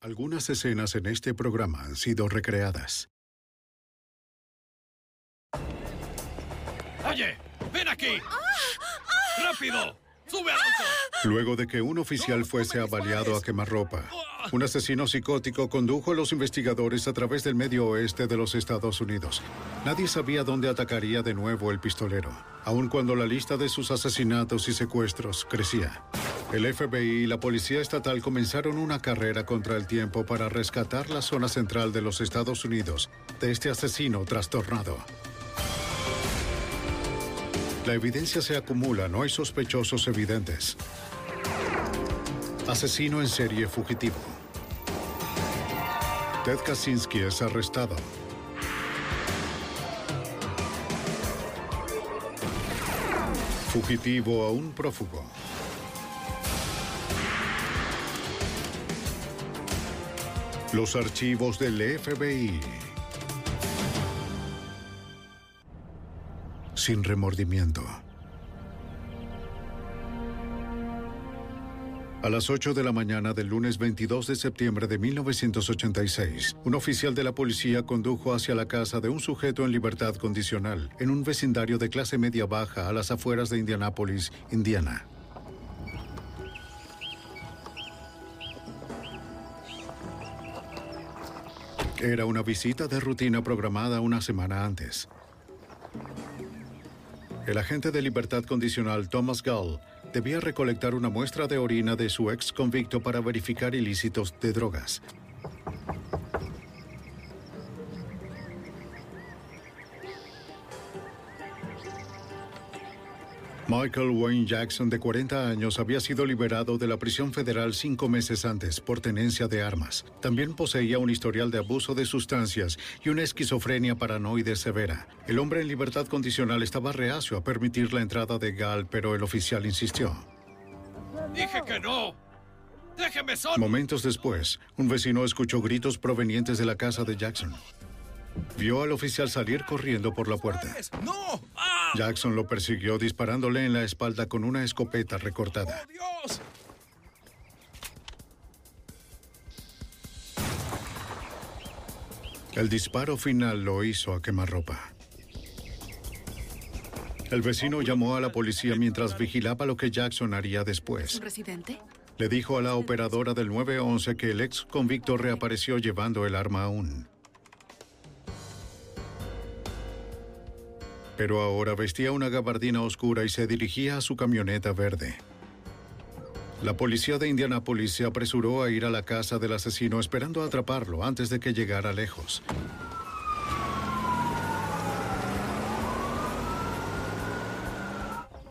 Algunas escenas en este programa han sido recreadas. Oye, ven aquí. ¡Rápido! ¡Sube al auto! Luego de que un oficial fuese avaliado a quemarropa, un asesino psicótico condujo a los investigadores a través del medio oeste de los Estados Unidos. Nadie sabía dónde atacaría de nuevo el pistolero, aun cuando la lista de sus asesinatos y secuestros crecía. El FBI y la Policía Estatal comenzaron una carrera contra el tiempo para rescatar la zona central de los Estados Unidos de este asesino trastornado. La evidencia se acumula, no hay sospechosos evidentes. Asesino en serie fugitivo. Ted Kaczynski es arrestado. Fugitivo a un prófugo. Los archivos del FBI. Sin remordimiento. A las 8 de la mañana del lunes 22 de septiembre de 1986, un oficial de la policía condujo hacia la casa de un sujeto en libertad condicional en un vecindario de clase media baja a las afueras de Indianápolis, Indiana. Era una visita de rutina programada una semana antes. El agente de libertad condicional Thomas Gall debía recolectar una muestra de orina de su ex convicto para verificar ilícitos de drogas. Michael Wayne Jackson, de 40 años, había sido liberado de la prisión federal cinco meses antes por tenencia de armas. También poseía un historial de abuso de sustancias y una esquizofrenia paranoide severa. El hombre en libertad condicional estaba reacio a permitir la entrada de Gall, pero el oficial insistió. ¡Dije que no! ¡Déjeme solo! Momentos después, un vecino escuchó gritos provenientes de la casa de Jackson. Vio al oficial salir corriendo por la puerta. ¡No! ¡Ah! Jackson lo persiguió disparándole en la espalda con una escopeta recortada. ¡Oh, Dios! El disparo final lo hizo a quemarropa. El vecino llamó a la policía mientras vigilaba lo que Jackson haría después. residente? Le dijo a la operadora del 911 que el ex convicto reapareció llevando el arma aún. Pero ahora vestía una gabardina oscura y se dirigía a su camioneta verde. La policía de Indianápolis se apresuró a ir a la casa del asesino esperando atraparlo antes de que llegara lejos.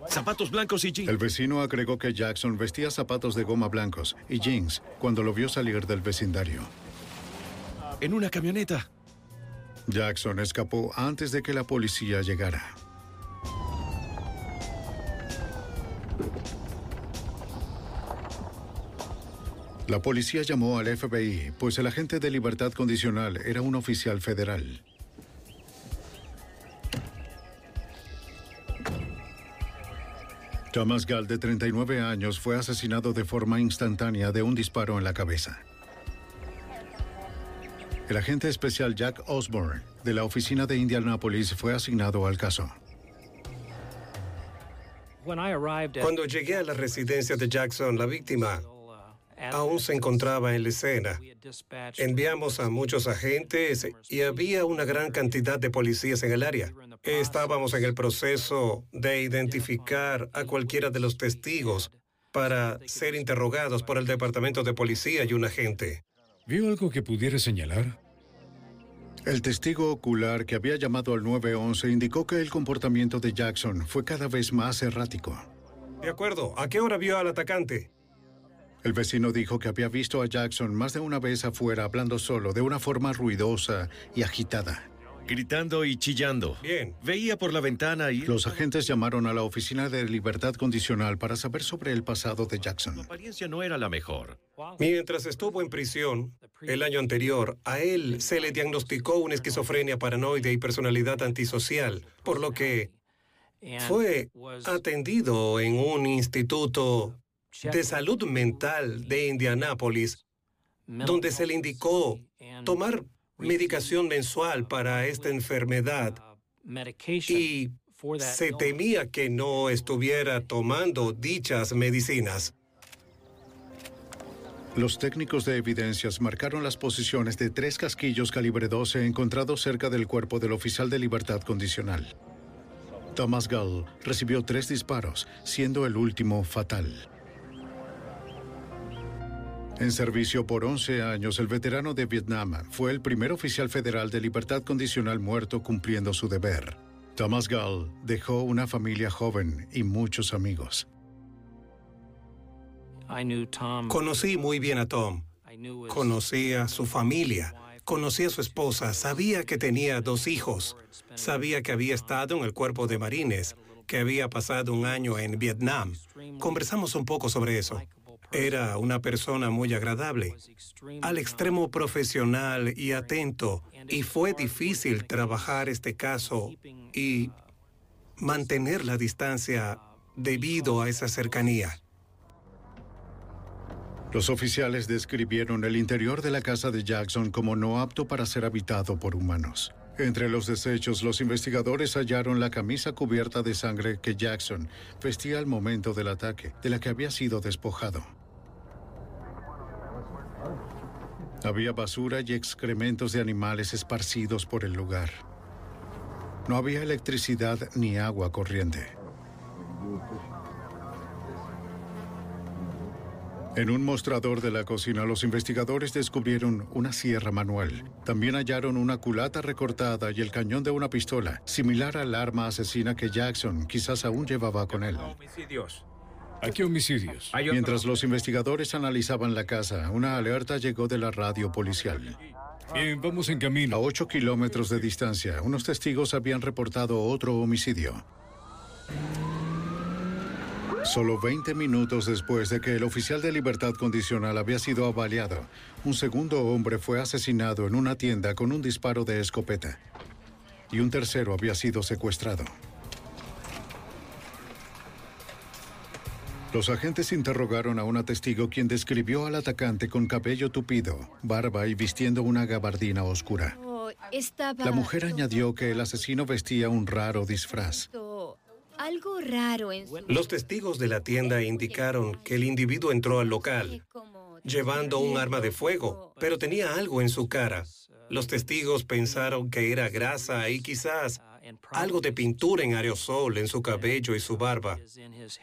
Zapatos blancos y jeans. El vecino agregó que Jackson vestía zapatos de goma blancos y jeans cuando lo vio salir del vecindario. En una camioneta. Jackson escapó antes de que la policía llegara. La policía llamó al FBI, pues el agente de libertad condicional era un oficial federal. Thomas Gall, de 39 años, fue asesinado de forma instantánea de un disparo en la cabeza. El agente especial Jack Osborne, de la oficina de Indianapolis, fue asignado al caso. Cuando llegué a la residencia de Jackson, la víctima aún se encontraba en la escena. Enviamos a muchos agentes y había una gran cantidad de policías en el área. Estábamos en el proceso de identificar a cualquiera de los testigos para ser interrogados por el departamento de policía y un agente. ¿Vio algo que pudiera señalar? El testigo ocular que había llamado al 911 indicó que el comportamiento de Jackson fue cada vez más errático. De acuerdo. ¿A qué hora vio al atacante? El vecino dijo que había visto a Jackson más de una vez afuera hablando solo, de una forma ruidosa y agitada. Gritando y chillando. Bien. Veía por la ventana y... Los agentes llamaron a la Oficina de Libertad Condicional para saber sobre el pasado de Su Jackson. apariencia no era la mejor. Mientras estuvo en prisión, el año anterior, a él se le diagnosticó una esquizofrenia paranoide y personalidad antisocial, por lo que fue atendido en un instituto de salud mental de Indianápolis, donde se le indicó tomar medicación mensual para esta enfermedad y se temía que no estuviera tomando dichas medicinas. Los técnicos de evidencias marcaron las posiciones de tres casquillos calibre 12 encontrados cerca del cuerpo del oficial de libertad condicional. Thomas Gull recibió tres disparos, siendo el último fatal. En servicio por 11 años, el veterano de Vietnam fue el primer oficial federal de libertad condicional muerto cumpliendo su deber. Thomas Gull dejó una familia joven y muchos amigos. Conocí muy bien a Tom. Conocí a su familia. Conocí a su esposa. Sabía que tenía dos hijos. Sabía que había estado en el cuerpo de marines, que había pasado un año en Vietnam. Conversamos un poco sobre eso. Era una persona muy agradable, al extremo profesional y atento, y fue difícil trabajar este caso y mantener la distancia debido a esa cercanía. Los oficiales describieron el interior de la casa de Jackson como no apto para ser habitado por humanos. Entre los desechos, los investigadores hallaron la camisa cubierta de sangre que Jackson vestía al momento del ataque, de la que había sido despojado. Había basura y excrementos de animales esparcidos por el lugar. No había electricidad ni agua corriente. En un mostrador de la cocina, los investigadores descubrieron una sierra manual. También hallaron una culata recortada y el cañón de una pistola, similar al arma asesina que Jackson quizás aún llevaba con él. Homicidios. ¿A qué homicidios? Mientras los investigadores analizaban la casa, una alerta llegó de la radio policial. Bien, vamos en A camino. 8 kilómetros de distancia, unos testigos habían reportado otro homicidio. Solo 20 minutos después de que el oficial de libertad condicional había sido avaliado, un segundo hombre fue asesinado en una tienda con un disparo de escopeta. Y un tercero había sido secuestrado. Los agentes interrogaron a una testigo quien describió al atacante con cabello tupido, barba y vistiendo una gabardina oscura. Oh, La mujer añadió que el asesino vestía un raro disfraz. Algo raro en su Los testigos de la tienda indicaron que el individuo entró al local llevando un arma de fuego, pero tenía algo en su cara. Los testigos pensaron que era grasa y quizás algo de pintura en aerosol en su cabello y su barba,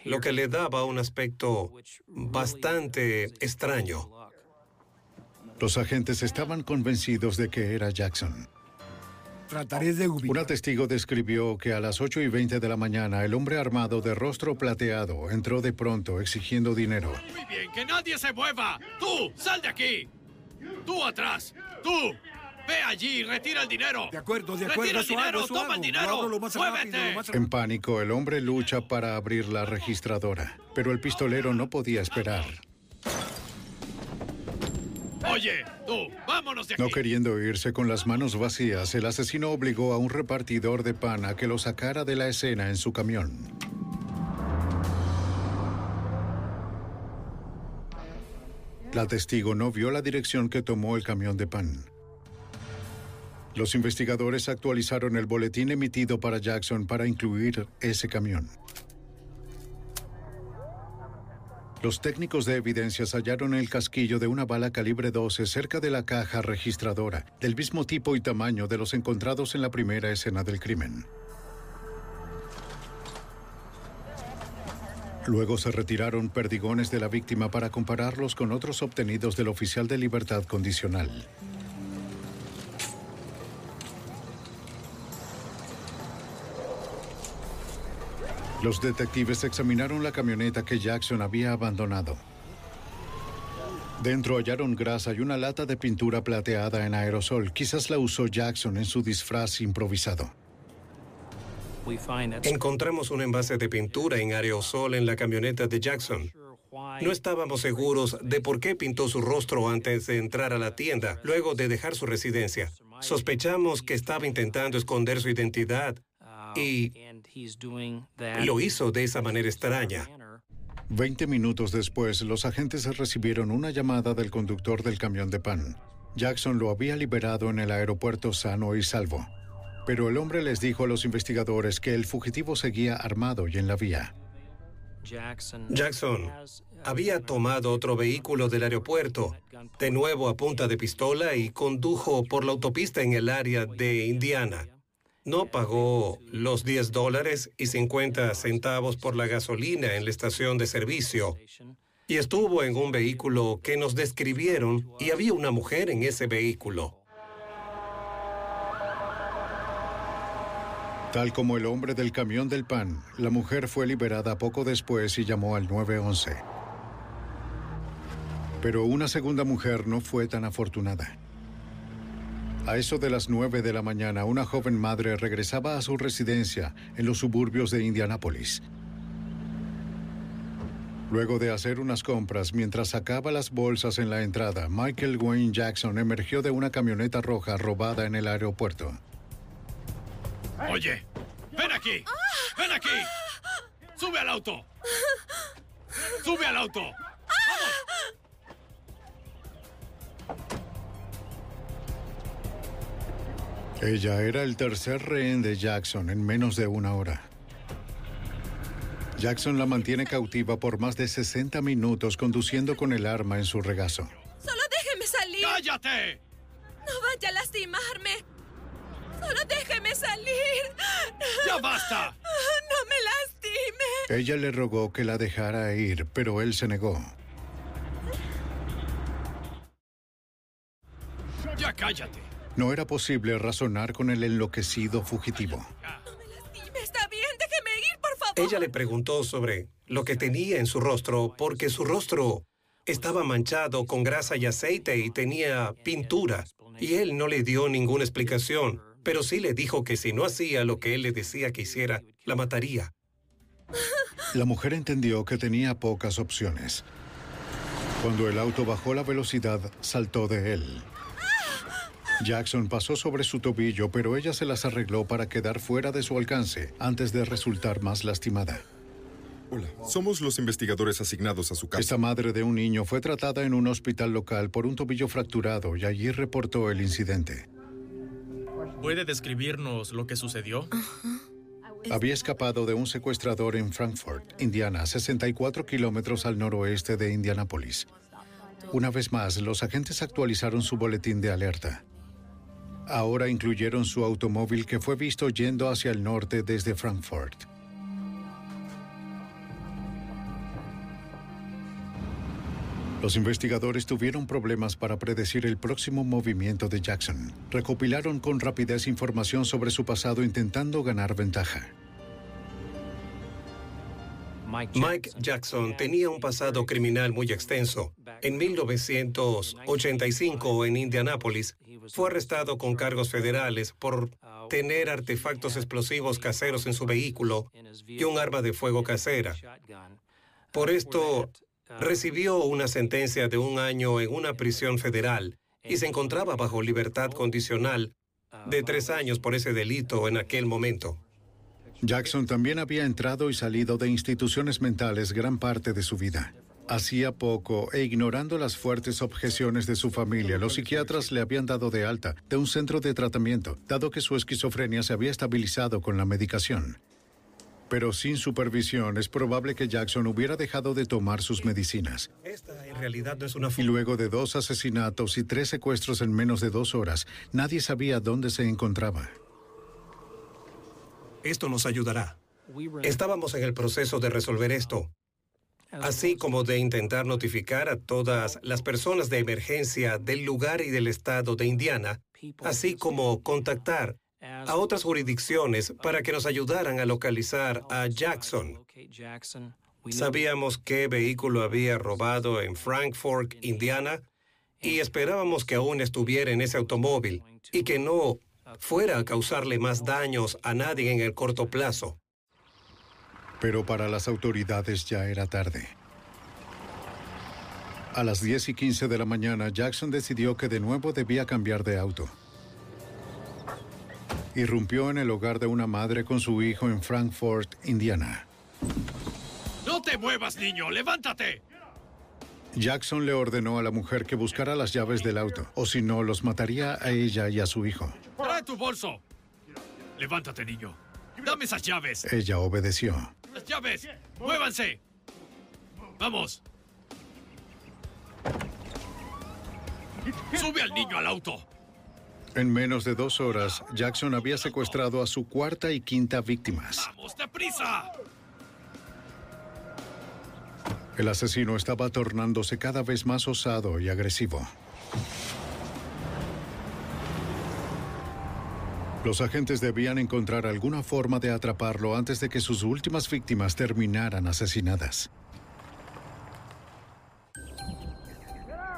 lo que le daba un aspecto bastante extraño. Los agentes estaban convencidos de que era Jackson. Trataré de ubicar. Una testigo describió que a las 8 y 20 de la mañana el hombre armado de rostro plateado entró de pronto exigiendo dinero. Muy bien, que nadie se mueva. Tú, sal de aquí. Tú atrás. Tú. Ve allí y retira el dinero. De acuerdo, de acuerdo, Retira el hago, dinero, toma hago. el dinero. hago lo más rápido, Muévete. lo más En pánico, el hombre lucha para abrir la registradora, pero el pistolero no podía esperar. Oye, tú, vámonos de aquí. No queriendo irse con las manos vacías, el asesino obligó a un repartidor de pan a que lo sacara de la escena en su camión. La testigo no vio la dirección que tomó el camión de pan. Los investigadores actualizaron el boletín emitido para Jackson para incluir ese camión. Los técnicos de evidencias hallaron el casquillo de una bala calibre 12 cerca de la caja registradora, del mismo tipo y tamaño de los encontrados en la primera escena del crimen. Luego se retiraron perdigones de la víctima para compararlos con otros obtenidos del oficial de libertad condicional. Los detectives examinaron la camioneta que Jackson había abandonado. Dentro hallaron grasa y una lata de pintura plateada en aerosol. Quizás la usó Jackson en su disfraz improvisado. Encontramos un envase de pintura en aerosol en la camioneta de Jackson. No estábamos seguros de por qué pintó su rostro antes de entrar a la tienda, luego de dejar su residencia. Sospechamos que estaba intentando esconder su identidad y lo hizo de esa manera extraña. Veinte minutos después, los agentes recibieron una llamada del conductor del camión de pan. Jackson lo había liberado en el aeropuerto sano y salvo. Pero el hombre les dijo a los investigadores que el fugitivo seguía armado y en la vía. Jackson había tomado otro vehículo del aeropuerto, de nuevo a punta de pistola, y condujo por la autopista en el área de Indiana. No pagó los 10 dólares y 50 centavos por la gasolina en la estación de servicio. Y estuvo en un vehículo que nos describieron y había una mujer en ese vehículo. Tal como el hombre del camión del pan, la mujer fue liberada poco después y llamó al 911. Pero una segunda mujer no fue tan afortunada. A eso de las 9 de la mañana, una joven madre regresaba a su residencia en los suburbios de Indianápolis. Luego de hacer unas compras, mientras sacaba las bolsas en la entrada, Michael Wayne Jackson emergió de una camioneta roja robada en el aeropuerto. Oye, ven aquí. Ven aquí. Sube al auto. Sube al auto. Ella era el tercer rehén de Jackson en menos de una hora. Jackson la mantiene cautiva por más de 60 minutos conduciendo con el arma en su regazo. ¡Solo déjeme salir! ¡Cállate! ¡No vaya a lastimarme! ¡Solo déjeme salir! ¡Ya basta! ¡No me lastime! Ella le rogó que la dejara ir, pero él se negó. ¡Ya cállate! No era posible razonar con el enloquecido fugitivo. ¡No me! ¡Está bien! ¡Déjeme ir, por favor! Ella le preguntó sobre lo que tenía en su rostro porque su rostro estaba manchado con grasa y aceite y tenía pintura. Y él no le dio ninguna explicación, pero sí le dijo que si no hacía lo que él le decía que hiciera, la mataría. La mujer entendió que tenía pocas opciones. Cuando el auto bajó la velocidad, saltó de él. Jackson pasó sobre su tobillo, pero ella se las arregló para quedar fuera de su alcance antes de resultar más lastimada. Hola, somos los investigadores asignados a su casa. Esta madre de un niño fue tratada en un hospital local por un tobillo fracturado y allí reportó el incidente. ¿Puede describirnos lo que sucedió? Había escapado de un secuestrador en Frankfurt, Indiana, 64 kilómetros al noroeste de Indianápolis. Una vez más, los agentes actualizaron su boletín de alerta. Ahora incluyeron su automóvil que fue visto yendo hacia el norte desde Frankfurt. Los investigadores tuvieron problemas para predecir el próximo movimiento de Jackson. Recopilaron con rapidez información sobre su pasado intentando ganar ventaja. Mike Jackson tenía un pasado criminal muy extenso. En 1985, en Indianápolis, fue arrestado con cargos federales por tener artefactos explosivos caseros en su vehículo y un arma de fuego casera. Por esto, recibió una sentencia de un año en una prisión federal y se encontraba bajo libertad condicional de tres años por ese delito en aquel momento. Jackson también había entrado y salido de instituciones mentales gran parte de su vida. Hacía poco, e ignorando las fuertes objeciones de su familia, los psiquiatras le habían dado de alta de un centro de tratamiento, dado que su esquizofrenia se había estabilizado con la medicación. Pero sin supervisión es probable que Jackson hubiera dejado de tomar sus medicinas. Esta en realidad no es una... Y luego de dos asesinatos y tres secuestros en menos de dos horas, nadie sabía dónde se encontraba. Esto nos ayudará. Estábamos en el proceso de resolver esto, así como de intentar notificar a todas las personas de emergencia del lugar y del estado de Indiana, así como contactar a otras jurisdicciones para que nos ayudaran a localizar a Jackson. Sabíamos qué vehículo había robado en Frankfort, Indiana, y esperábamos que aún estuviera en ese automóvil y que no fuera a causarle más daños a nadie en el corto plazo. Pero para las autoridades ya era tarde. A las 10 y 15 de la mañana, Jackson decidió que de nuevo debía cambiar de auto. Irrumpió en el hogar de una madre con su hijo en Frankfort, Indiana. ¡No te muevas, niño! ¡Levántate! Jackson le ordenó a la mujer que buscara las llaves del auto, o si no, los mataría a ella y a su hijo. ¡Trae tu bolso! Levántate, niño. Dame esas llaves. Ella obedeció. ¡Las llaves! ¡Muévanse! ¡Vamos! ¡Sube al niño al auto! En menos de dos horas, Jackson había secuestrado a su cuarta y quinta víctimas. ¡Vamos, deprisa! El asesino estaba tornándose cada vez más osado y agresivo. Los agentes debían encontrar alguna forma de atraparlo antes de que sus últimas víctimas terminaran asesinadas.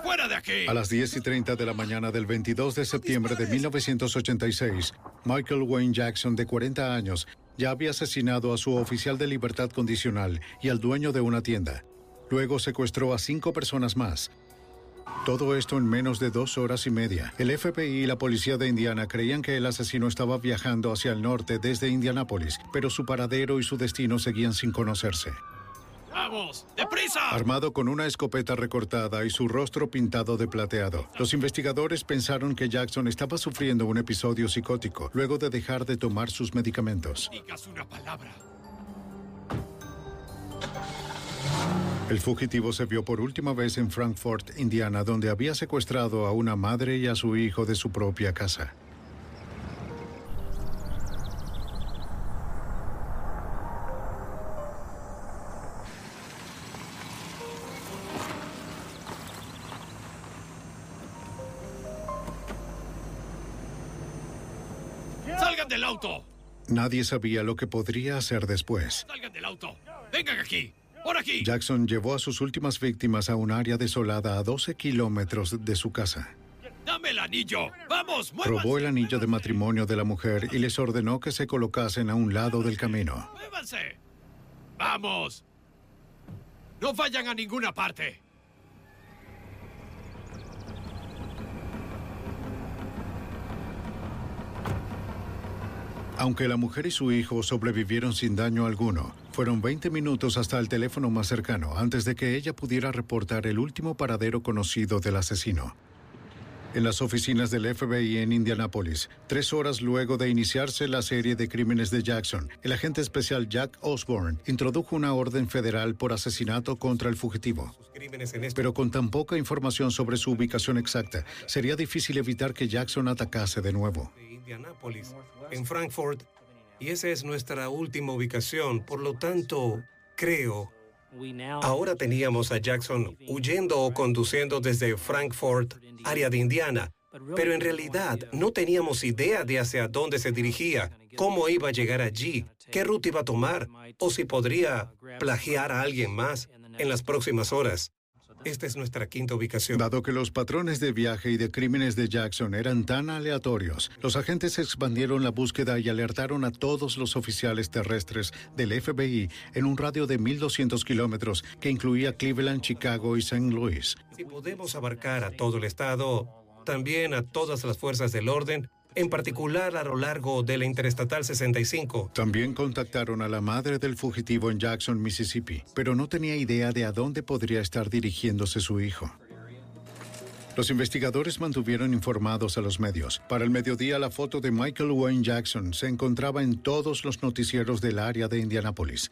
¡Fuera de aquí! A las 10 y 30 de la mañana del 22 de septiembre de 1986, Michael Wayne Jackson, de 40 años, ya había asesinado a su oficial de libertad condicional y al dueño de una tienda. Luego secuestró a cinco personas más. Todo esto en menos de dos horas y media. El FBI y la policía de Indiana creían que el asesino estaba viajando hacia el norte desde Indianápolis, pero su paradero y su destino seguían sin conocerse. ¡Vamos! ¡Deprisa! Armado con una escopeta recortada y su rostro pintado de plateado, los investigadores pensaron que Jackson estaba sufriendo un episodio psicótico luego de dejar de tomar sus medicamentos. Digas una palabra. El fugitivo se vio por última vez en Frankfort, Indiana, donde había secuestrado a una madre y a su hijo de su propia casa. ¡Salgan del auto! Nadie sabía lo que podría hacer después. ¡Salgan del auto! ¡Vengan aquí! ¡Por aquí! Jackson llevó a sus últimas víctimas a un área desolada a 12 kilómetros de su casa. ¡Dame el anillo! ¡Vamos! ¡Muévanse! Robó el anillo de matrimonio de la mujer y les ordenó que se colocasen a un lado del camino. ¡Muévanse! ¡Vamos! ¡No vayan a ninguna parte! Aunque la mujer y su hijo sobrevivieron sin daño alguno, fueron 20 minutos hasta el teléfono más cercano antes de que ella pudiera reportar el último paradero conocido del asesino. En las oficinas del FBI en Indianápolis, tres horas luego de iniciarse la serie de crímenes de Jackson, el agente especial Jack Osborne introdujo una orden federal por asesinato contra el fugitivo. Pero con tan poca información sobre su ubicación exacta, sería difícil evitar que Jackson atacase de nuevo. En Frankfort, y esa es nuestra última ubicación. Por lo tanto, creo, ahora teníamos a Jackson huyendo o conduciendo desde Frankfort, área de Indiana, pero en realidad no teníamos idea de hacia dónde se dirigía, cómo iba a llegar allí, qué ruta iba a tomar, o si podría plagiar a alguien más en las próximas horas. Esta es nuestra quinta ubicación. Dado que los patrones de viaje y de crímenes de Jackson eran tan aleatorios, los agentes expandieron la búsqueda y alertaron a todos los oficiales terrestres del FBI en un radio de 1.200 kilómetros que incluía Cleveland, Chicago y St. Louis. Si podemos abarcar a todo el estado, también a todas las fuerzas del orden, en particular a lo largo de la Interestatal 65. También contactaron a la madre del fugitivo en Jackson, Mississippi, pero no tenía idea de a dónde podría estar dirigiéndose su hijo. Los investigadores mantuvieron informados a los medios. Para el mediodía, la foto de Michael Wayne Jackson se encontraba en todos los noticieros del área de Indianápolis.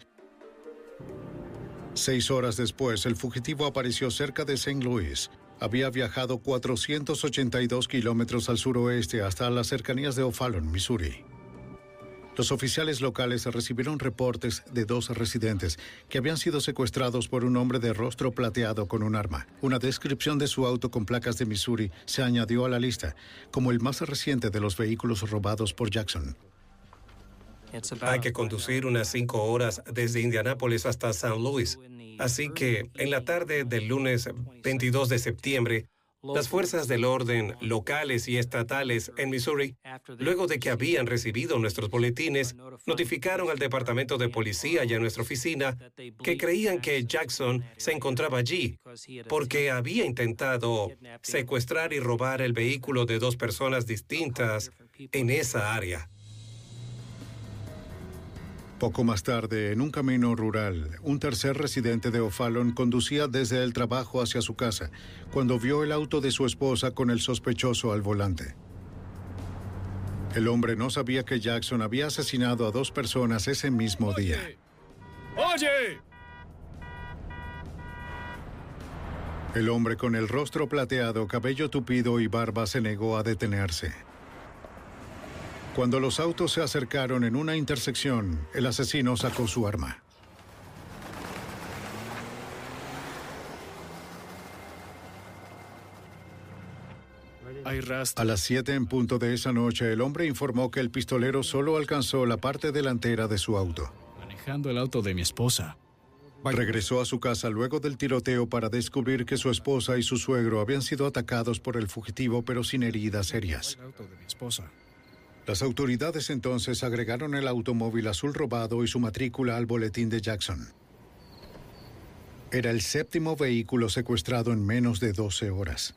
Seis horas después, el fugitivo apareció cerca de St. Louis. Había viajado 482 kilómetros al suroeste hasta las cercanías de O'Fallon, Missouri. Los oficiales locales recibieron reportes de dos residentes que habían sido secuestrados por un hombre de rostro plateado con un arma. Una descripción de su auto con placas de Missouri se añadió a la lista como el más reciente de los vehículos robados por Jackson. Hay que conducir unas cinco horas desde Indianápolis hasta St. Louis. Así que en la tarde del lunes 22 de septiembre, las fuerzas del orden locales y estatales en Missouri, luego de que habían recibido nuestros boletines, notificaron al Departamento de Policía y a nuestra oficina que creían que Jackson se encontraba allí porque había intentado secuestrar y robar el vehículo de dos personas distintas en esa área. Poco más tarde, en un camino rural, un tercer residente de O'Fallon conducía desde el trabajo hacia su casa cuando vio el auto de su esposa con el sospechoso al volante. El hombre no sabía que Jackson había asesinado a dos personas ese mismo día. ¡Oye! El hombre con el rostro plateado, cabello tupido y barba se negó a detenerse. Cuando los autos se acercaron en una intersección, el asesino sacó su arma. A las 7 en punto de esa noche, el hombre informó que el pistolero solo alcanzó la parte delantera de su auto. Manejando el auto de mi esposa. Regresó a su casa luego del tiroteo para descubrir que su esposa y su suegro habían sido atacados por el fugitivo pero sin heridas serias. El auto de mi esposa. Las autoridades entonces agregaron el automóvil azul robado y su matrícula al boletín de Jackson. Era el séptimo vehículo secuestrado en menos de 12 horas.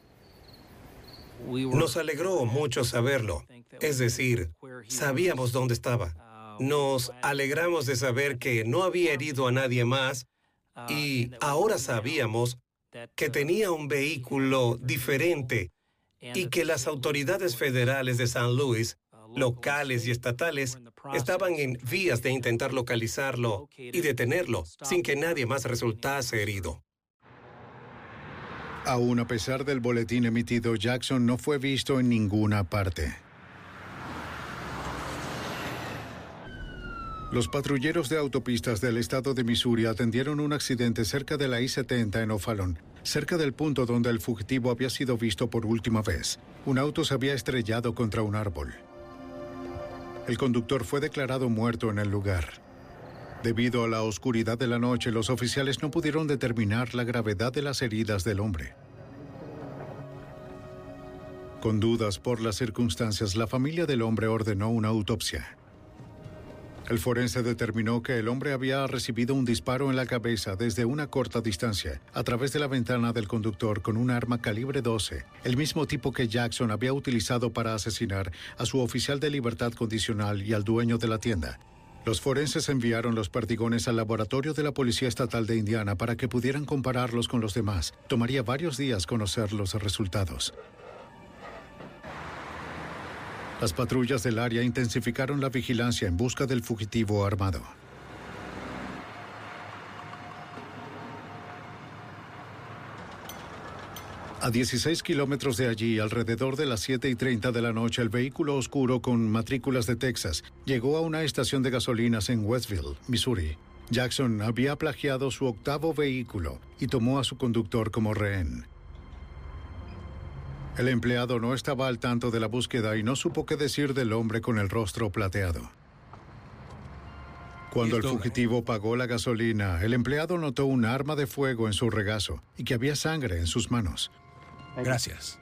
Nos alegró mucho saberlo. Es decir, sabíamos dónde estaba. Nos alegramos de saber que no había herido a nadie más y ahora sabíamos que tenía un vehículo diferente y que las autoridades federales de San Luis, locales y estatales, estaban en vías de intentar localizarlo y detenerlo sin que nadie más resultase herido. Aún a pesar del boletín emitido, Jackson no fue visto en ninguna parte. Los patrulleros de autopistas del estado de Missouri atendieron un accidente cerca de la I-70 en O'Fallon, cerca del punto donde el fugitivo había sido visto por última vez. Un auto se había estrellado contra un árbol. El conductor fue declarado muerto en el lugar. Debido a la oscuridad de la noche, los oficiales no pudieron determinar la gravedad de las heridas del hombre. Con dudas por las circunstancias, la familia del hombre ordenó una autopsia. El forense determinó que el hombre había recibido un disparo en la cabeza desde una corta distancia, a través de la ventana del conductor con un arma calibre 12, el mismo tipo que Jackson había utilizado para asesinar a su oficial de libertad condicional y al dueño de la tienda. Los forenses enviaron los perdigones al laboratorio de la Policía Estatal de Indiana para que pudieran compararlos con los demás. Tomaría varios días conocer los resultados. Las patrullas del área intensificaron la vigilancia en busca del fugitivo armado. A 16 kilómetros de allí, alrededor de las 7 y 30 de la noche, el vehículo oscuro con matrículas de Texas llegó a una estación de gasolinas en Westville, Missouri. Jackson había plagiado su octavo vehículo y tomó a su conductor como rehén. El empleado no estaba al tanto de la búsqueda y no supo qué decir del hombre con el rostro plateado. Cuando el fugitivo pagó la gasolina, el empleado notó un arma de fuego en su regazo y que había sangre en sus manos. Gracias.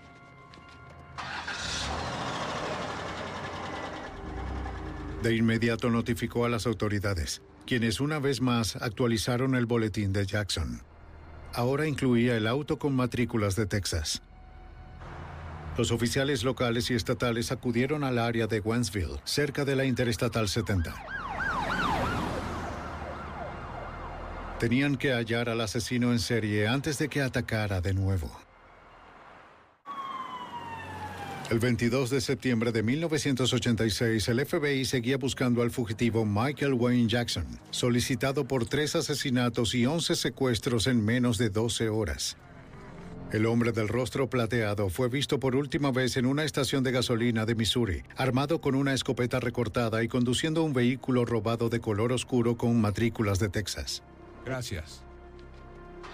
De inmediato notificó a las autoridades, quienes una vez más actualizaron el boletín de Jackson. Ahora incluía el auto con matrículas de Texas. Los oficiales locales y estatales acudieron al área de Wentzville, cerca de la Interestatal 70. Tenían que hallar al asesino en serie antes de que atacara de nuevo. El 22 de septiembre de 1986, el FBI seguía buscando al fugitivo Michael Wayne Jackson, solicitado por tres asesinatos y 11 secuestros en menos de 12 horas. El hombre del rostro plateado fue visto por última vez en una estación de gasolina de Missouri, armado con una escopeta recortada y conduciendo un vehículo robado de color oscuro con matrículas de Texas. Gracias.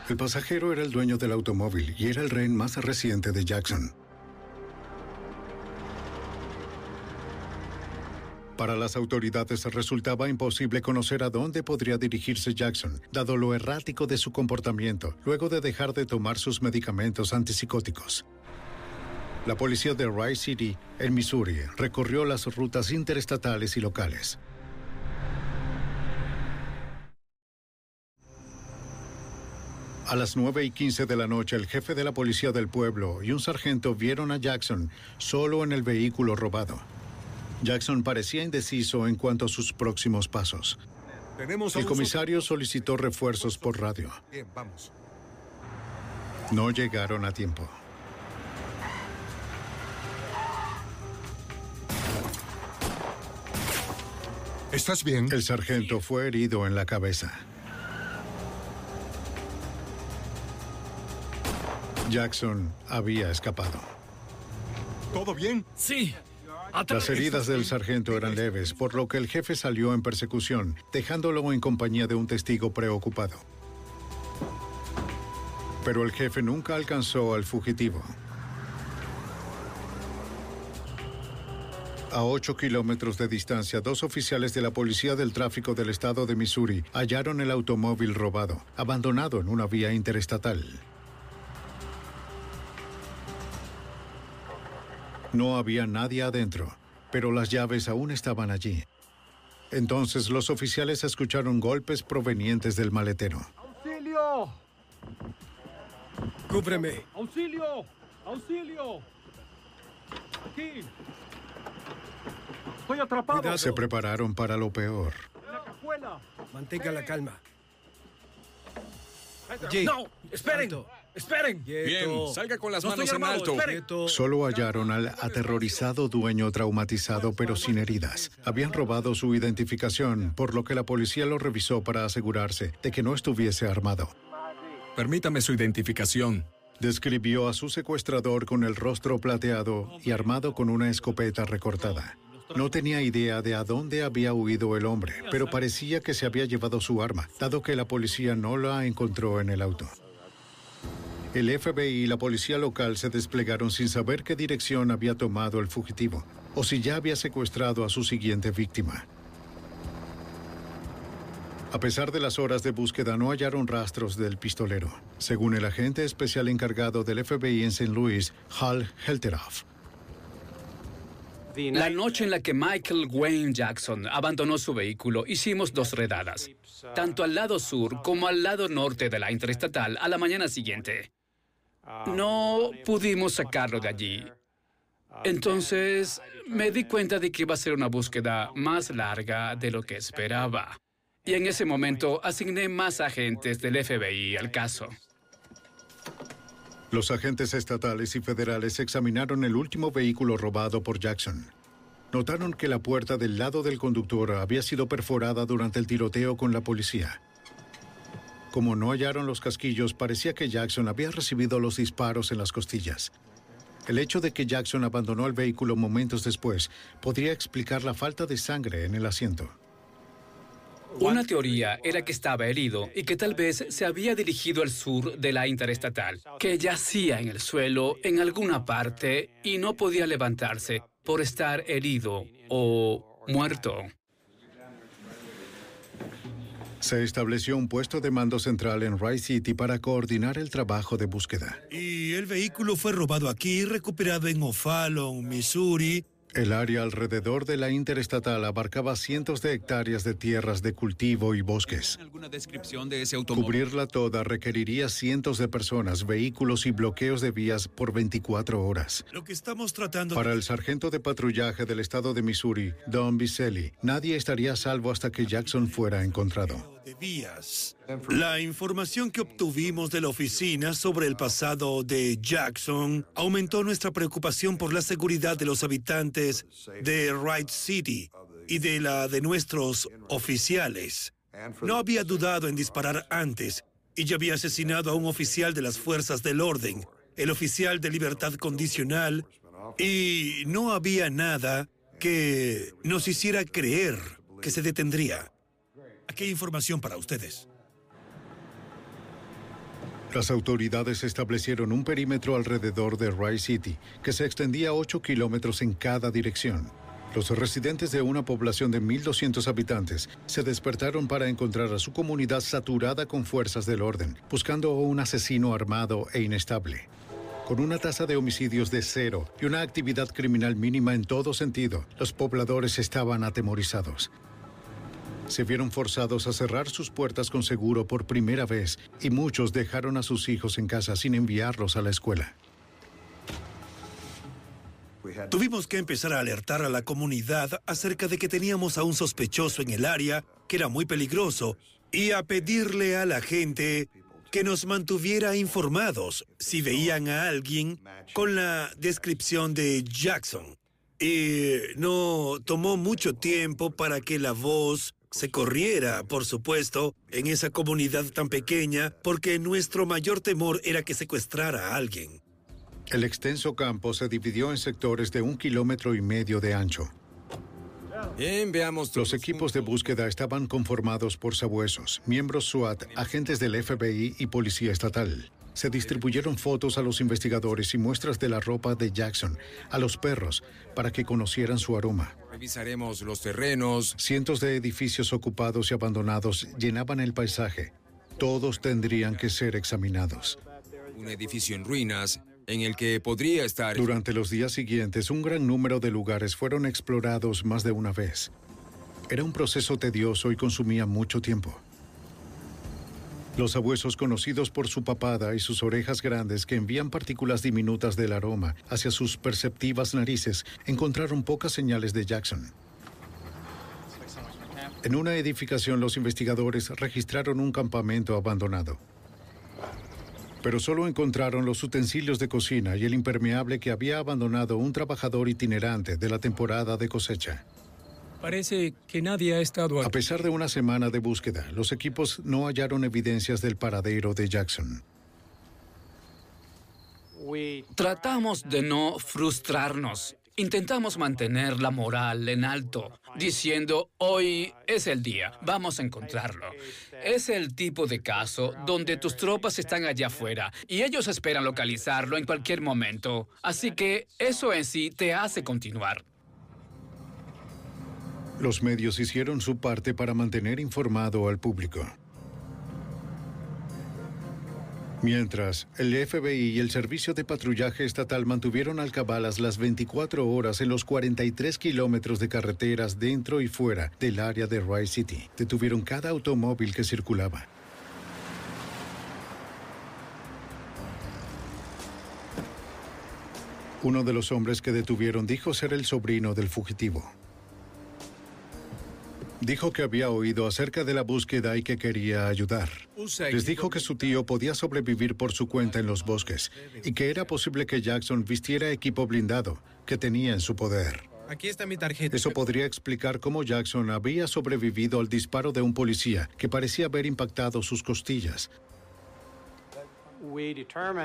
El pasajero era el dueño del automóvil y era el rehén más reciente de Jackson. Para las autoridades resultaba imposible conocer a dónde podría dirigirse Jackson, dado lo errático de su comportamiento luego de dejar de tomar sus medicamentos antipsicóticos. La policía de Rice City, en Missouri, recorrió las rutas interestatales y locales. A las 9 y 15 de la noche, el jefe de la policía del pueblo y un sargento vieron a Jackson solo en el vehículo robado. Jackson parecía indeciso en cuanto a sus próximos pasos. el comisario solicitó refuerzos por radio. Bien, vamos. No llegaron a tiempo. ¿Estás bien? El sargento fue herido en la cabeza. Jackson había escapado. ¿Todo bien? Sí. Las heridas del sargento eran leves, por lo que el jefe salió en persecución, dejándolo en compañía de un testigo preocupado. Pero el jefe nunca alcanzó al fugitivo. A 8 kilómetros de distancia, dos oficiales de la Policía del Tráfico del Estado de Missouri hallaron el automóvil robado, abandonado en una vía interestatal. No había nadie adentro, pero las llaves aún estaban allí. Entonces los oficiales escucharon golpes provenientes del maletero. ¡Auxilio! ¡Cúbreme! ¡Auxilio! ¡Auxilio! ¡Aquí! ¡Estoy atrapado! Cuidado. Se prepararon para lo peor. ¡En la cajuela! Mantenga la calma. Allí. ¡No! ¡Esperen! Alto. ¡Esperen! Bien, salga con las No manos en alto. Solo hallaron al aterrorizado dueño traumatizado pero sin heridas. Habían robado su identificación, por lo que la policía lo revisó para asegurarse de que no estuviese armado. Permítame su identificación. Describió a su secuestrador con el rostro plateado y armado con una escopeta recortada. No tenía idea de a dónde había huido el hombre, pero parecía que se había llevado su arma, dado que la policía no la encontró en el auto. El FBI y la policía local se desplegaron sin saber qué dirección había tomado el fugitivo o si ya había secuestrado a su siguiente víctima. A pesar de las horas de búsqueda, no hallaron rastros del pistolero, según el agente especial encargado del FBI en St. Louis, Hal Helteroff. La noche en la que Michael Wayne Jackson abandonó su vehículo, hicimos dos redadas, tanto al lado sur como al lado norte de la interestatal a la mañana siguiente. No pudimos sacarlo de allí. Entonces me di cuenta de que iba a ser una búsqueda más larga de lo que esperaba. Y en ese momento asigné más agentes del FBI al caso. Los agentes estatales y federales examinaron el último vehículo robado por Jackson. Notaron que la puerta del lado del conductor había sido perforada durante el tiroteo con la policía. Como no hallaron los casquillos, parecía que Jackson había recibido los disparos en las costillas. El hecho de que Jackson abandonó el vehículo momentos después podría explicar la falta de sangre en el asiento. Una teoría era que estaba herido y que tal vez se había dirigido al sur de la interestatal, que yacía en el suelo en alguna parte y no podía levantarse por estar herido o muerto. Se estableció un puesto de mando central en Rice City para coordinar el trabajo de búsqueda. Y el vehículo fue robado aquí y recuperado en O'Fallon, Missouri. El área alrededor de la interestatal abarcaba cientos de hectáreas de tierras de cultivo y bosques. ¿Alguna descripción de ese automóvil? Cubrirla toda requeriría cientos de personas, vehículos y bloqueos de vías por 24 horas. Lo que estamos tratando Para el sargento de patrullaje del estado de Missouri, Don Biselli, nadie estaría a salvo hasta que Jackson fuera encontrado. de vías. La información que obtuvimos de la oficina sobre el pasado de Jackson aumentó nuestra preocupación por la seguridad de los habitantes de Wright City y de la de nuestros oficiales. No había dudado en disparar antes y ya había asesinado a un oficial de las fuerzas del orden, el oficial de libertad condicional, y no había nada que nos hiciera creer que se detendría. Aquí hay información para ustedes. Las autoridades establecieron un perímetro alrededor de Rice City que se extendía 8 kilómetros en cada dirección. Los residentes de una población de 1.200 habitantes se despertaron para encontrar a su comunidad saturada con fuerzas del orden, buscando un asesino armado e inestable. Con una tasa de homicidios de cero y una actividad criminal mínima en todo sentido, los pobladores estaban atemorizados. Se vieron forzados a cerrar sus puertas con seguro por primera vez y muchos dejaron a sus hijos en casa sin enviarlos a la escuela. Tuvimos que empezar a alertar a la comunidad acerca de que teníamos a un sospechoso en el área que era muy peligroso y a pedirle a la gente que nos mantuviera informados si veían a alguien con la descripción de Jackson. Y no tomó mucho tiempo para que la voz se corriera, por supuesto, en esa comunidad tan pequeña, porque nuestro mayor temor era que secuestrara a alguien. El extenso campo se dividió en sectores de un kilómetro y medio de ancho. Bien, veamos. Los equipos de búsqueda estaban conformados por sabuesos, miembros SWAT, agentes del FBI y policía estatal. Se distribuyeron fotos a los investigadores y muestras de la ropa de Jackson, a los perros, para que conocieran su aroma. Revisaremos los terrenos. Cientos de edificios ocupados y abandonados llenaban el paisaje. Todos tendrían que ser examinados. Un edificio en ruinas en el que podría estar... Durante los días siguientes, un gran número de lugares fueron explorados más de una vez. Era un proceso tedioso y consumía mucho tiempo. Los sabuesos conocidos por su papada y sus orejas grandes que envían partículas diminutas del aroma hacia sus perceptivas narices encontraron pocas señales de Jackson. En una edificación los investigadores registraron un campamento abandonado. Pero solo encontraron los utensilios de cocina y el impermeable que había abandonado un trabajador itinerante de la temporada de cosecha. Parece que nadie ha estado A aquí. pesar de una semana de búsqueda, los equipos no hallaron evidencias del paradero de Jackson. Tratamos de no frustrarnos. Intentamos mantener la moral en alto, diciendo, hoy es el día, vamos a encontrarlo. Es el tipo de caso donde tus tropas están allá afuera y ellos esperan localizarlo en cualquier momento. Así que eso en sí te hace continuar. Los medios hicieron su parte para mantener informado al público. Mientras, el FBI y el Servicio de Patrullaje Estatal mantuvieron alcabalas las 24 horas en los 43 kilómetros de carreteras dentro y fuera del área de Rice City. Detuvieron cada automóvil que circulaba. Uno de los hombres que detuvieron dijo ser el sobrino del fugitivo. Dijo que había oído acerca de la búsqueda y que quería ayudar. Les dijo que su tío podía sobrevivir por su cuenta en los bosques y que era posible que Jackson vistiera equipo blindado que tenía en su poder. Aquí está mi tarjeta. Eso podría explicar cómo Jackson había sobrevivido al disparo de un policía que parecía haber impactado sus costillas.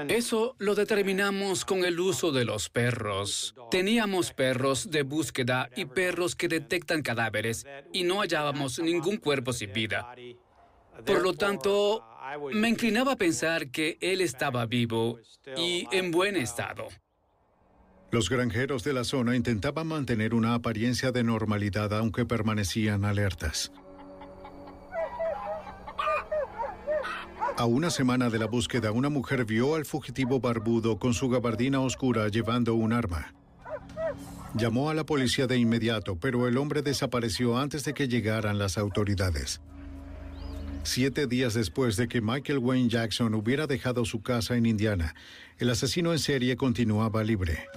Eso lo determinamos con el uso de los perros. Teníamos perros de búsqueda y perros que detectan cadáveres y no hallábamos ningún cuerpo sin vida. Por lo tanto, me inclinaba a pensar que él estaba vivo y en buen estado. Los granjeros de la zona intentaban mantener una apariencia de normalidad aunque permanecían alertas. A una semana de la búsqueda, una mujer vio al fugitivo barbudo con su gabardina oscura llevando un arma. Llamó a la policía de inmediato, pero el hombre desapareció antes de que llegaran las autoridades. Siete días después de que Michael Wayne Jackson hubiera dejado su casa en Indiana, el asesino en serie continuaba libre.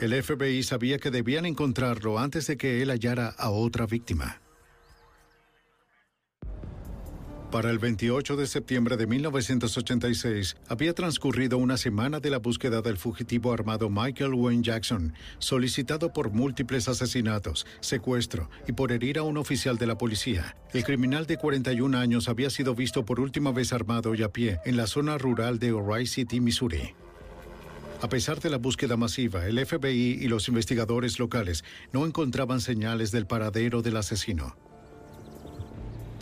El FBI sabía que debían encontrarlo antes de que él hallara a otra víctima. Para el 28 de septiembre de 1986, había transcurrido una semana de la búsqueda del fugitivo armado Michael Wayne Jackson, solicitado por múltiples asesinatos, secuestro y por herir a un oficial de la policía. El criminal de 41 años había sido visto por última vez armado y a pie en la zona rural de O'Reilly City, Missouri. A pesar de la búsqueda masiva, el FBI y los investigadores locales no encontraban señales del paradero del asesino.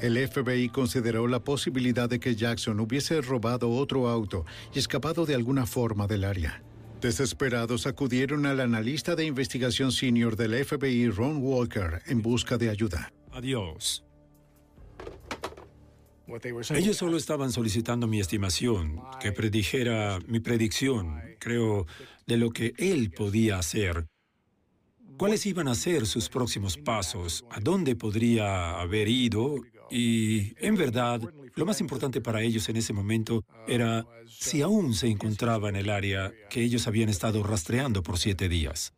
El FBI consideró la posibilidad de que Jackson hubiese robado otro auto y escapado de alguna forma del área. Desesperados acudieron al analista de investigación senior del FBI, Ron Walker, en busca de ayuda. Adiós. Ellos solo estaban solicitando mi estimación, que predijera mi predicción, creo, de lo que él podía hacer. ¿Cuáles iban a ser sus próximos pasos? ¿A dónde podría haber ido? Y, en verdad, lo más importante para ellos en ese momento era si aún se encontraba en el área que ellos habían estado rastreando por siete días.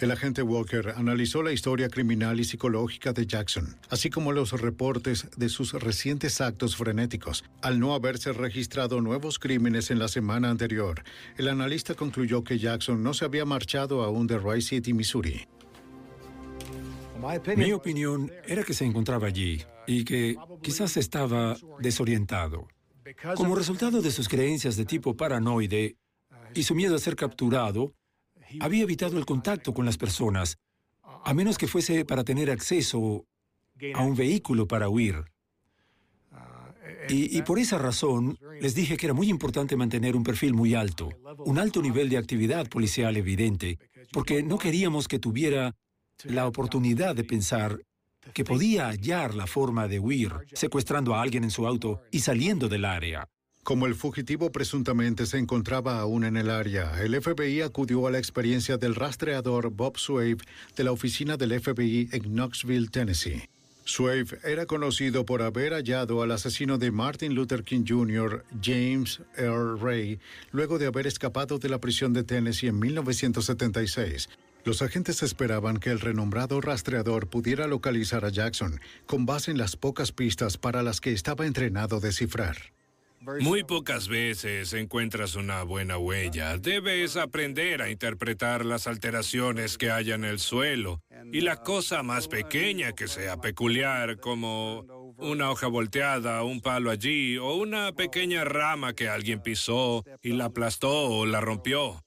El agente Walker analizó la historia criminal y psicológica de Jackson, así como los reportes de sus recientes actos frenéticos. Al no haberse registrado nuevos crímenes en la semana anterior, el analista concluyó que Jackson no se había marchado aún de Rice City, Missouri. Mi opinión era que se encontraba allí y que quizás estaba desorientado. Como resultado de sus creencias de tipo paranoide y su miedo a ser capturado, había evitado el contacto con las personas, a menos que fuese para tener acceso a un vehículo para huir. Y, y, por esa razón les dije que era muy importante mantener un perfil muy alto, un alto nivel de actividad policial evidente, porque no queríamos que tuviera la oportunidad de pensar que podía hallar la forma de huir, secuestrando a alguien en su auto y saliendo del área. Como el fugitivo presuntamente se encontraba aún en el área, el FBI acudió a la experiencia del rastreador Bob Swave de la oficina del FBI en Knoxville, Tennessee. Swave era conocido por haber hallado al asesino de Martin Luther King Jr., James Earl Ray, luego de haber escapado de la prisión de Tennessee en 1976. Los agentes esperaban que el renombrado rastreador pudiera localizar a Jackson con base en las pocas pistas para las que estaba entrenado a descifrar. Muy pocas veces encuentras una buena huella. Debes aprender a interpretar las alteraciones que haya en el suelo y la cosa más pequeña que sea peculiar, como una hoja volteada, un palo allí o una pequeña rama que alguien pisó y la aplastó o la rompió.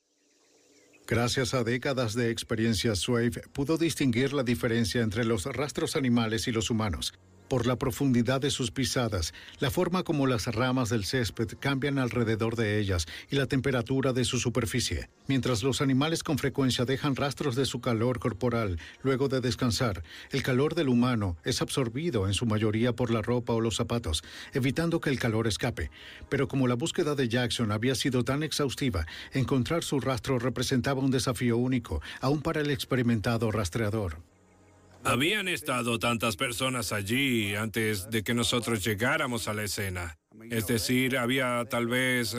Gracias a décadas de experiencia, Swave pudo distinguir la diferencia entre los rastros animales y los humanos. Por la profundidad de sus pisadas, la forma como las ramas del césped cambian alrededor de ellas y la temperatura de su superficie. Mientras los animales con frecuencia dejan rastros de su calor corporal luego de descansar, el calor del humano es absorbido en su mayoría por la ropa o los zapatos, evitando que el calor escape. Pero como la búsqueda de Jackson había sido tan exhaustiva, encontrar su rastro representaba un desafío único, aún para el experimentado rastreador. Habían estado tantas personas allí antes de que nosotros llegáramos a la escena. Es decir, había tal vez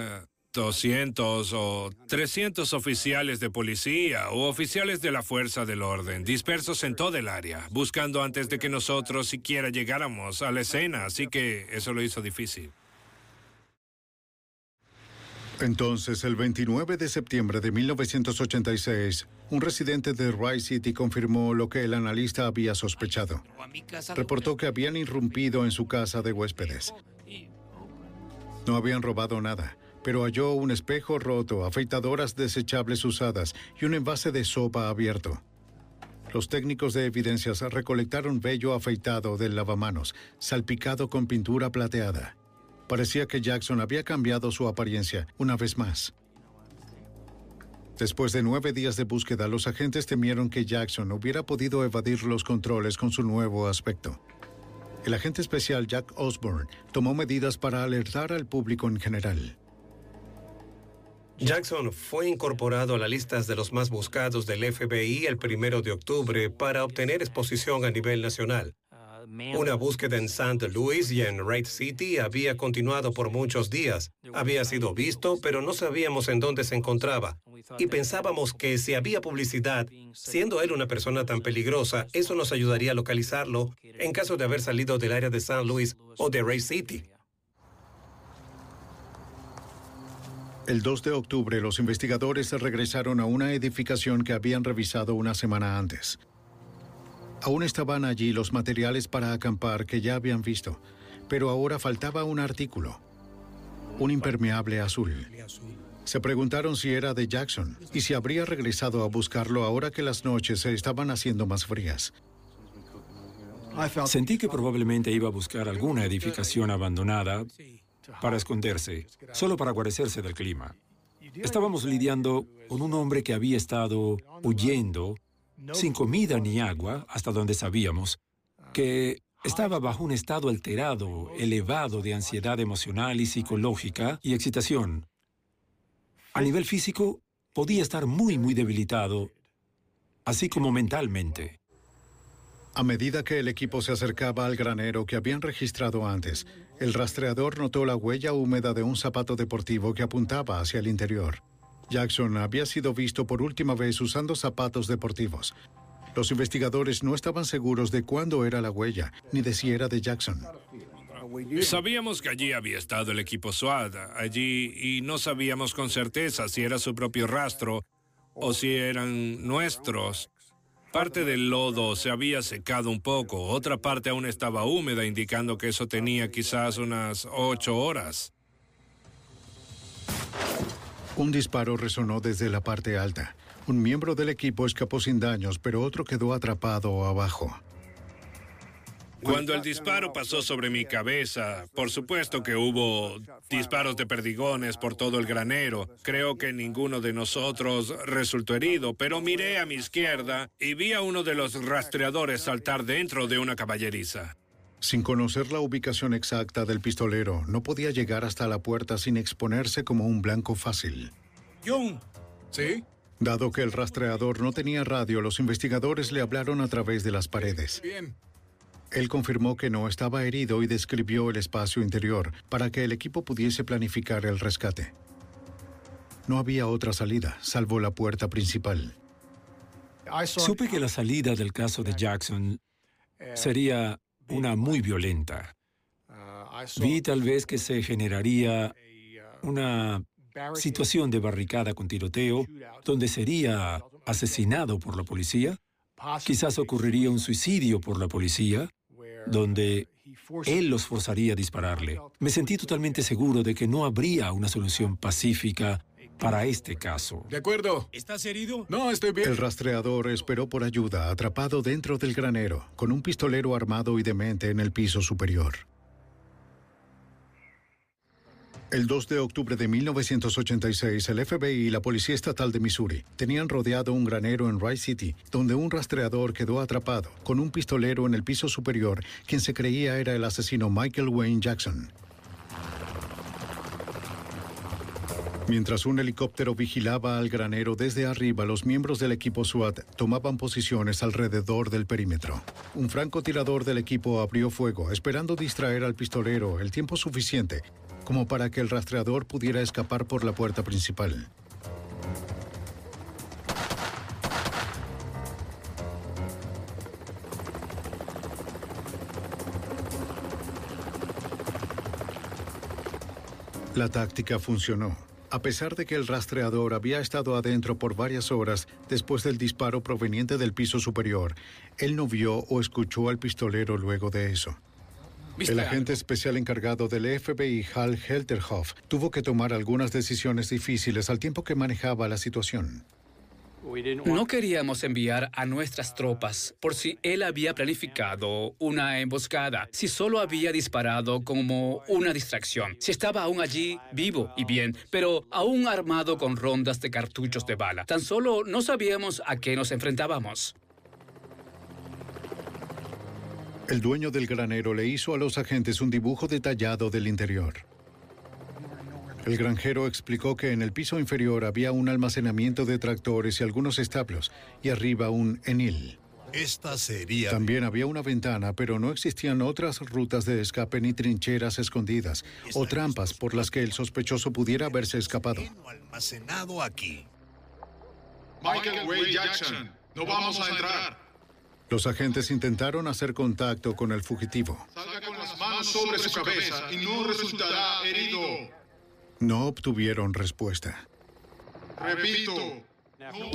200 o 300 oficiales de policía o oficiales de la fuerza del orden dispersos en todo el área, buscando antes de que nosotros siquiera llegáramos a la escena, así que eso lo hizo difícil. Entonces, el 29 de septiembre de 1986, un residente de Rice City confirmó lo que el analista había sospechado. Reportó que habían irrumpido en su casa de huéspedes. No habían robado nada, pero halló un espejo roto, afeitadoras desechables usadas y un envase de sopa abierto. Los técnicos de evidencias recolectaron vello afeitado del lavamanos, salpicado con pintura plateada. Parecía que Jackson había cambiado su apariencia una vez más. Después de nueve días de búsqueda, los agentes temieron que Jackson hubiera podido evadir los controles con su nuevo aspecto. El agente especial Jack Osborne tomó medidas para alertar al público en general. Jackson fue incorporado a las listas de los más buscados del FBI el primero de octubre para obtener exposición a nivel nacional. Una búsqueda en St. Louis y en Wright City había continuado por muchos días. Había sido visto, pero no sabíamos en dónde se encontraba. Y pensábamos que si había publicidad, siendo él una persona tan peligrosa, eso nos ayudaría a localizarlo en caso de haber salido del área de St. Louis o de Wright City. El 2 de octubre, los investigadores regresaron a una edificación que habían revisado una semana antes. Aún estaban allí los materiales para acampar que ya habían visto, pero ahora faltaba un artículo, un impermeable azul. Se preguntaron si era de Jackson y si habría regresado a buscarlo ahora que las noches se estaban haciendo más frías. Sentí que probablemente iba a buscar alguna edificación abandonada para esconderse, solo para guarecerse del clima. Estábamos lidiando con un hombre que había estado huyendo sin comida ni agua, hasta donde sabíamos, que estaba bajo un estado alterado, elevado de ansiedad emocional y psicológica y excitación. A nivel físico, podía estar muy, muy debilitado, así como mentalmente. A medida que el equipo se acercaba al granero que habían registrado antes, el rastreador notó la huella húmeda de un zapato deportivo que apuntaba hacia el interior. Jackson había sido visto por última vez usando zapatos deportivos. Los investigadores no estaban seguros de cuándo era la huella, ni de si era de Jackson. Sabíamos que allí había estado el equipo SWAT, allí, y no sabíamos con certeza si era su propio rastro o si eran nuestros. Parte del lodo se había secado un poco, otra parte aún estaba húmeda, indicando que eso tenía quizás unas ocho horas. Un disparo resonó desde la parte alta. Un miembro del equipo escapó sin daños, pero otro quedó atrapado abajo. Cuando el disparo pasó sobre mi cabeza, por supuesto que hubo disparos de perdigones por todo el granero. Creo que ninguno de nosotros resultó herido, pero miré a mi izquierda y vi a uno de los rastreadores saltar dentro de una caballeriza. Sin conocer la ubicación exacta del pistolero, no podía llegar hasta la puerta sin exponerse como un blanco fácil. John. ¿Sí? Dado que el rastreador no tenía radio, los investigadores le hablaron a través de las paredes. Bien. Él confirmó que no estaba herido y describió el espacio interior para que el equipo pudiese planificar el rescate. No había otra salida, salvo la puerta principal. Supe que la salida del caso de Jackson sería una muy violenta. Vi tal vez que se generaría una situación de barricada con tiroteo, donde sería asesinado por la policía. Quizás ocurriría un suicidio por la policía, donde él los forzaría a dispararle. Me sentí totalmente seguro de que no habría una solución pacífica para este caso. De acuerdo. ¿Estás herido? No, estoy bien. El rastreador esperó por ayuda, atrapado dentro del granero, con un pistolero armado y demente en el piso superior. El 2 de octubre de 1986, el FBI y la Policía Estatal de Missouri tenían rodeado un granero en Rice City, donde un rastreador quedó atrapado, con un pistolero en el piso superior, quien se creía era el asesino Michael Wayne Jackson. Mientras un helicóptero vigilaba al granero desde arriba, los miembros del equipo SWAT tomaban posiciones alrededor del perímetro. Un francotirador del equipo abrió fuego, esperando distraer al pistolero el tiempo suficiente como para que el rastreador pudiera escapar por la puerta principal. La táctica funcionó. A pesar de que el rastreador había estado adentro por varias horas después del disparo proveniente del piso superior, él no vio o escuchó al pistolero luego de eso. El agente especial encargado del FBI, Hal Helterhoff, tuvo que tomar algunas decisiones difíciles al tiempo que manejaba la situación. No queríamos enviar a nuestras tropas por si él había planificado una emboscada, si solo había disparado como una distracción, si estaba aún allí vivo y bien, pero aún armado con rondas de cartuchos de bala. Tan solo no sabíamos a qué nos enfrentábamos. El dueño del granero le hizo a los agentes un dibujo detallado del interior. El granjero explicó que en el piso inferior había un almacenamiento de tractores y algunos establos, y arriba un enil. Esta sería... También había una ventana, pero no existían otras rutas de escape ni trincheras escondidas o trampas por las que el sospechoso pudiera haberse escapado. almacenado aquí. Michael Way Jackson, no vamos a entrar. Los agentes intentaron hacer contacto con el fugitivo. Salga con las manos sobre su cabeza y no resultará herido. No obtuvieron respuesta. Repito.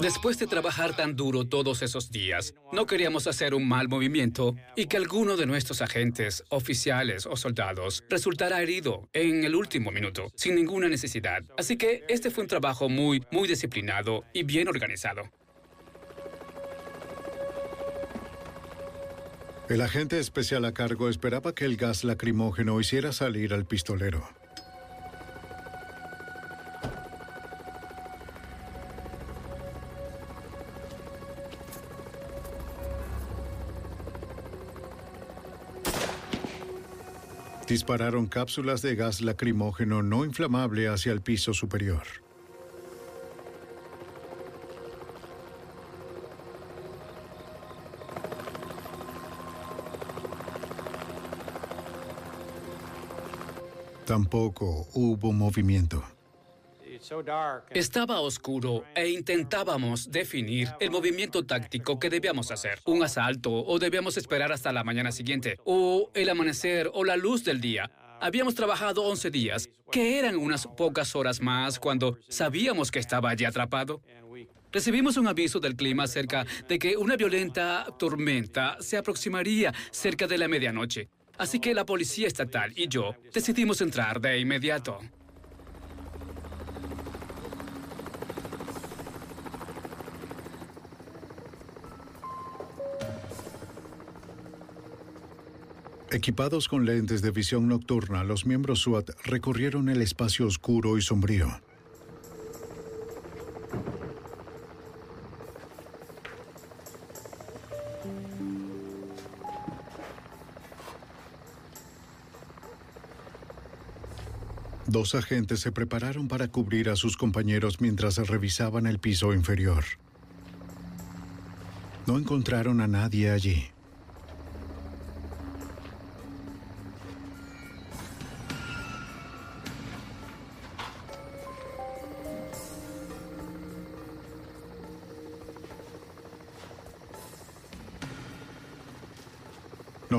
Después de trabajar tan duro todos esos días, no queríamos hacer un mal movimiento y que alguno de nuestros agentes, oficiales o soldados, resultara herido en el último minuto, sin ninguna necesidad. Así que este fue un trabajo muy, muy disciplinado y bien organizado. El agente especial a cargo esperaba que el gas lacrimógeno hiciera salir al pistolero. Dispararon cápsulas de gas lacrimógeno no inflamable hacia el piso superior. Tampoco hubo movimiento. Estaba oscuro e intentábamos definir el movimiento táctico que debíamos hacer. Un asalto o debíamos esperar hasta la mañana siguiente o el amanecer o la luz del día. Habíamos trabajado 11 días, que eran unas pocas horas más cuando sabíamos que estaba allí atrapado. Recibimos un aviso del clima acerca de que una violenta tormenta se aproximaría cerca de la medianoche. Así que la policía estatal y yo decidimos entrar de inmediato. Equipados con lentes de visión nocturna, los miembros SWAT recorrieron el espacio oscuro y sombrío. Dos agentes se prepararon para cubrir a sus compañeros mientras revisaban el piso inferior. No encontraron a nadie allí.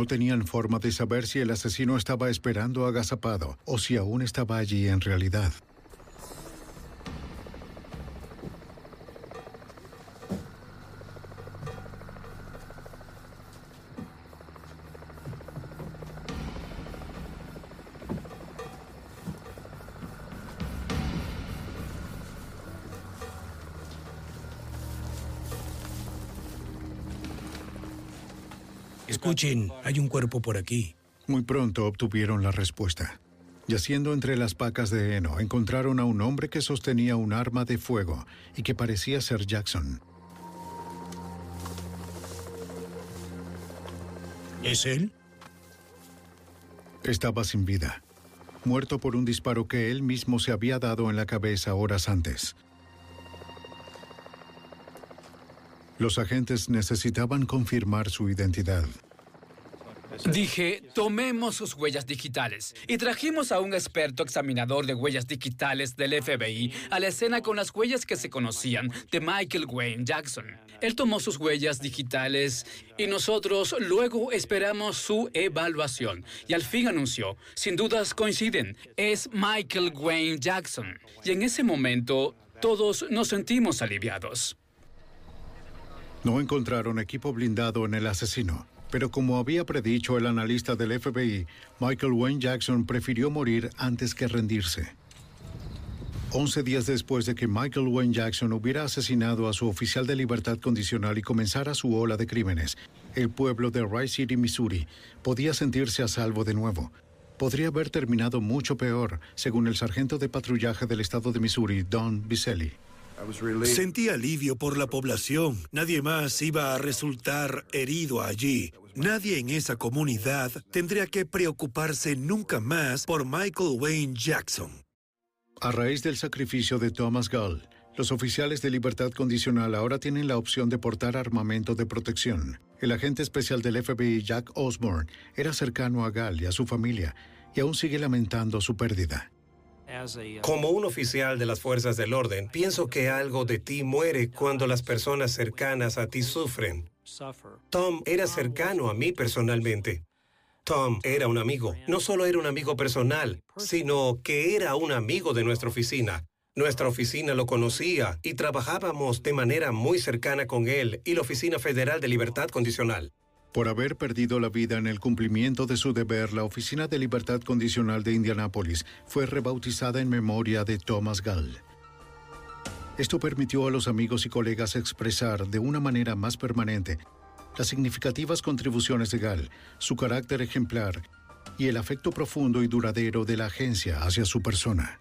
No tenían forma de saber si el asesino estaba esperando agazapado o si aún estaba allí en realidad. Hay un cuerpo por aquí. Muy pronto obtuvieron la respuesta. Yaciendo entre las pacas de heno, encontraron a un hombre que sostenía un arma de fuego y que parecía ser Jackson. ¿Es él? Estaba sin vida, muerto por un disparo que él mismo se había dado en la cabeza horas antes. Los agentes necesitaban confirmar su identidad. Dije, tomemos sus huellas digitales y trajimos a un experto examinador de huellas digitales del FBI a la escena con las huellas que se conocían de Michael Wayne Jackson. Él tomó sus huellas digitales y nosotros luego esperamos su evaluación y al fin anunció, sin dudas coinciden, es Michael Wayne Jackson. Y en ese momento todos nos sentimos aliviados. No encontraron equipo blindado en el asesino, pero como había predicho el analista del FBI, Michael Wayne Jackson prefirió morir antes que rendirse. Once días después de que Michael Wayne Jackson hubiera asesinado a su oficial de libertad condicional y comenzara su ola de crímenes, el pueblo de Rice City, Missouri, podía sentirse a salvo de nuevo. Podría haber terminado mucho peor, según el sargento de patrullaje del estado de Missouri, Don Biselli. Sentí alivio por la población. Nadie más iba a resultar herido allí. Nadie en esa comunidad tendría que preocuparse nunca más por Michael Wayne Jackson. A raíz del sacrificio de Thomas Gall, los oficiales de libertad condicional ahora tienen la opción de portar armamento de protección. El agente especial del FBI, Jack Osborne, era cercano a Gall y a su familia y aún sigue lamentando su pérdida. Como un oficial de las fuerzas del orden, pienso que algo de ti muere cuando las personas cercanas a ti sufren. Tom era cercano a mí personalmente. Tom era un amigo. No solo era un amigo personal, sino que era un amigo de nuestra oficina. Nuestra oficina lo conocía y trabajábamos de manera muy cercana con él y la Oficina Federal de Libertad Condicional. Por haber perdido la vida en el cumplimiento de su deber, la Oficina de Libertad Condicional de Indianápolis fue rebautizada en memoria de Thomas Gall. Esto permitió a los amigos y colegas expresar de una manera más permanente las significativas contribuciones de Gall, su carácter ejemplar y el afecto profundo y duradero de la agencia hacia su persona.